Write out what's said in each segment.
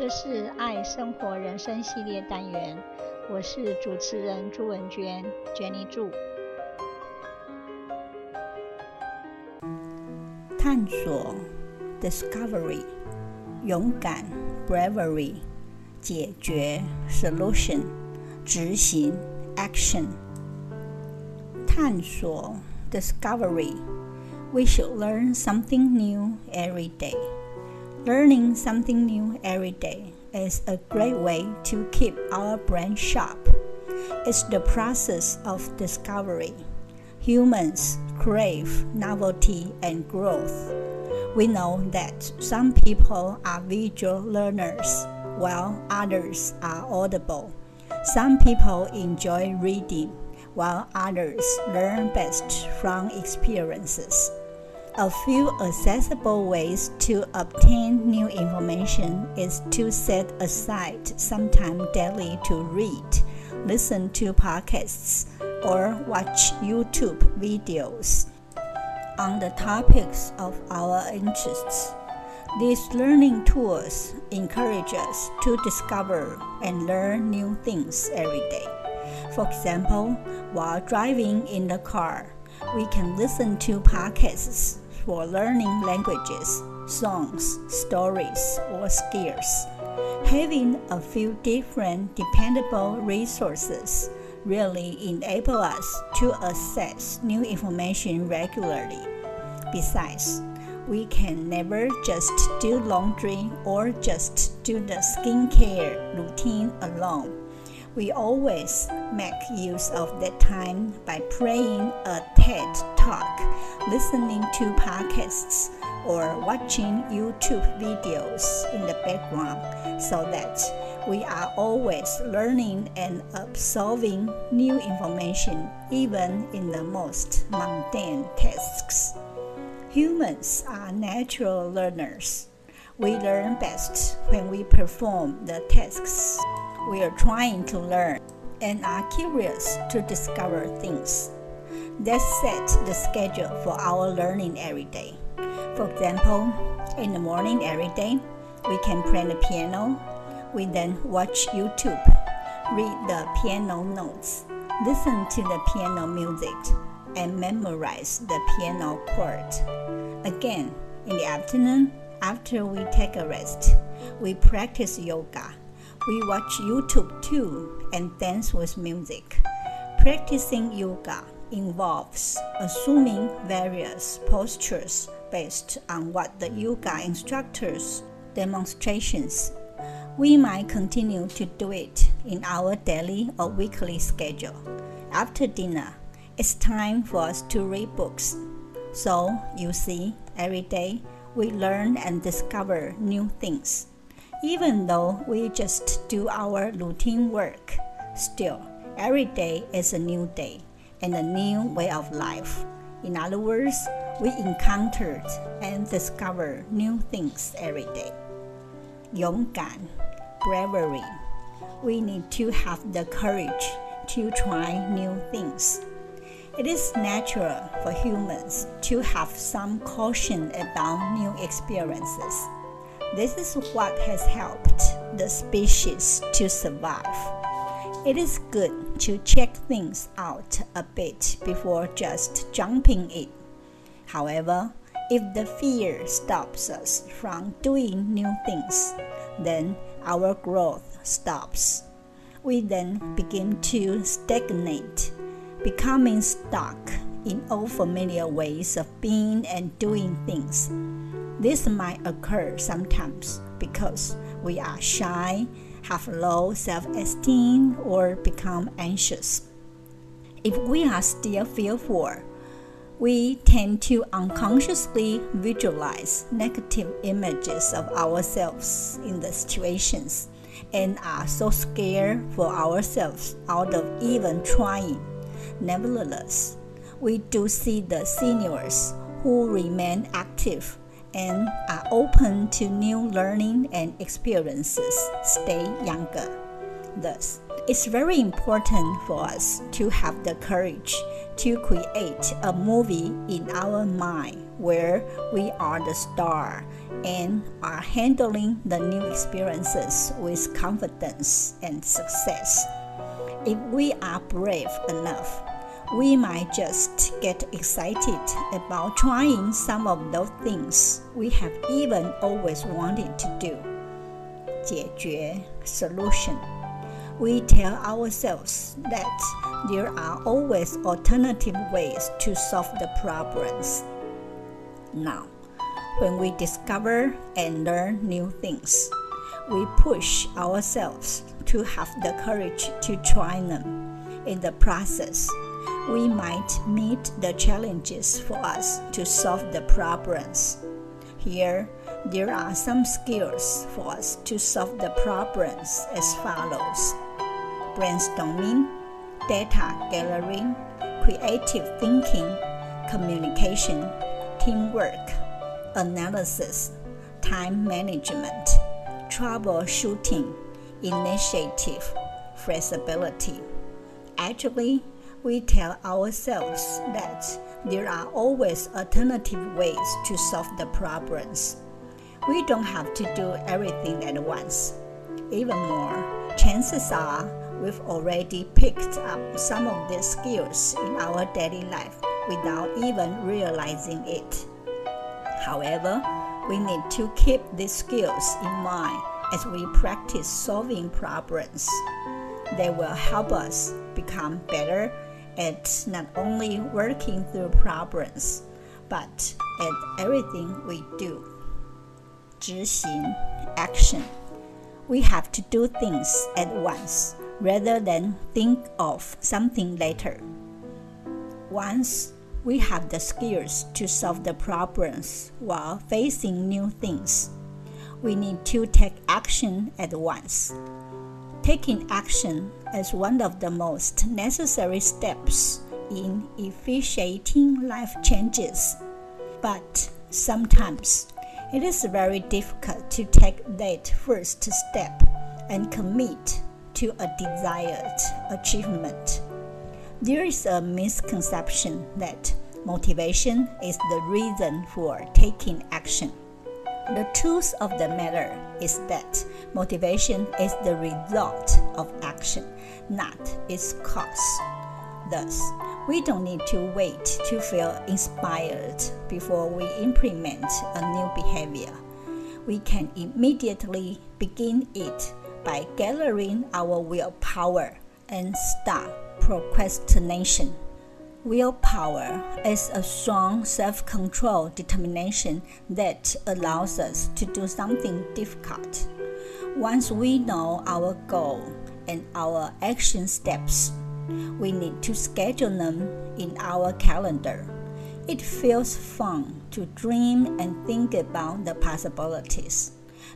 这是爱生活人生系列单元，我是主持人朱文娟，Jenny 朱。探索，discovery，勇敢，bravery，解决，solution，执行，action。探索，discovery。We should learn something new every day. Learning something new every day is a great way to keep our brain sharp. It's the process of discovery. Humans crave novelty and growth. We know that some people are visual learners, while others are audible. Some people enjoy reading, while others learn best from experiences. A few accessible ways to obtain new information is to set aside some time daily to read, listen to podcasts, or watch YouTube videos on the topics of our interests. These learning tools encourage us to discover and learn new things every day. For example, while driving in the car, we can listen to podcasts for learning languages, songs, stories, or skills. Having a few different dependable resources really enable us to access new information regularly. Besides, we can never just do laundry or just do the skincare routine alone we always make use of that time by praying a TED talk, listening to podcasts, or watching YouTube videos in the background so that we are always learning and absorbing new information even in the most mundane tasks. Humans are natural learners. We learn best when we perform the tasks we are trying to learn and are curious to discover things. That set the schedule for our learning every day. For example, in the morning every day, we can play the piano. We then watch YouTube, read the piano notes, listen to the piano music, and memorize the piano chord. Again, in the afternoon, after we take a rest, we practice yoga we watch YouTube too and dance with music. Practicing yoga involves assuming various postures based on what the yoga instructors demonstrations. We might continue to do it in our daily or weekly schedule. After dinner, it's time for us to read books. So, you see, every day we learn and discover new things. Even though we just do our routine work, still, every day is a new day and a new way of life. In other words, we encountered and discover new things every day. 勇敢, bravery. We need to have the courage to try new things. It is natural for humans to have some caution about new experiences. This is what has helped the species to survive. It is good to check things out a bit before just jumping in. However, if the fear stops us from doing new things, then our growth stops. We then begin to stagnate, becoming stuck in old familiar ways of being and doing things this might occur sometimes because we are shy, have low self esteem, or become anxious. If we are still fearful, we tend to unconsciously visualize negative images of ourselves in the situations and are so scared for ourselves out of even trying. Nevertheless, we do see the seniors who remain active and are open to new learning and experiences stay younger. Thus, It's very important for us to have the courage to create a movie in our mind where we are the star and are handling the new experiences with confidence and success. If we are brave enough, we might just get excited about trying some of those things we have even always wanted to do. 解决 solution we tell ourselves that there are always alternative ways to solve the problems. Now, when we discover and learn new things, we push ourselves to have the courage to try them. In the process, we might meet the challenges for us to solve the problems. Here, there are some skills for us to solve the problems as follows brainstorming, data gathering, creative thinking, communication, teamwork, analysis, time management, troubleshooting, initiative, flexibility. Actually, we tell ourselves that there are always alternative ways to solve the problems. We don't have to do everything at once. Even more, chances are we've already picked up some of these skills in our daily life without even realizing it. However, we need to keep these skills in mind as we practice solving problems. They will help us become better at not only working through problems, but at everything we do. 执行 action. We have to do things at once rather than think of something later. Once we have the skills to solve the problems while facing new things, we need to take action at once. Taking action is one of the most necessary steps in efficiating life changes. But sometimes it is very difficult to take that first step and commit to a desired achievement. There is a misconception that motivation is the reason for taking action. The truth of the matter is that motivation is the result of action, not its cause. Thus, we don't need to wait to feel inspired before we implement a new behavior. We can immediately begin it by gathering our willpower and stop procrastination. Willpower is a strong self control determination that allows us to do something difficult. Once we know our goal and our action steps, we need to schedule them in our calendar. It feels fun to dream and think about the possibilities.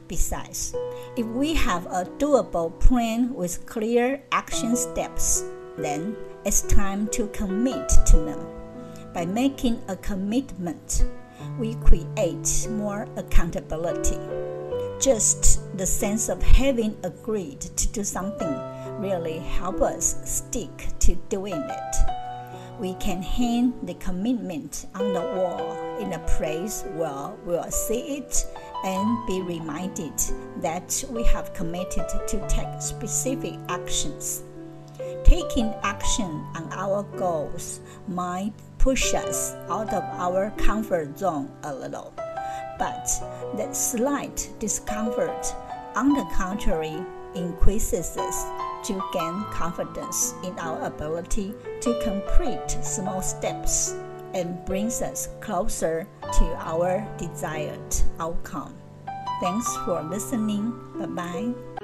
Besides, if we have a doable plan with clear action steps, then it's time to commit to them. By making a commitment, we create more accountability. Just the sense of having agreed to do something really helps us stick to doing it. We can hang the commitment on the wall in a place where we'll see it and be reminded that we have committed to take specific actions. Taking action on our goals might push us out of our comfort zone a little, but that slight discomfort, on the contrary, increases us to gain confidence in our ability to complete small steps and brings us closer to our desired outcome. Thanks for listening. Bye bye.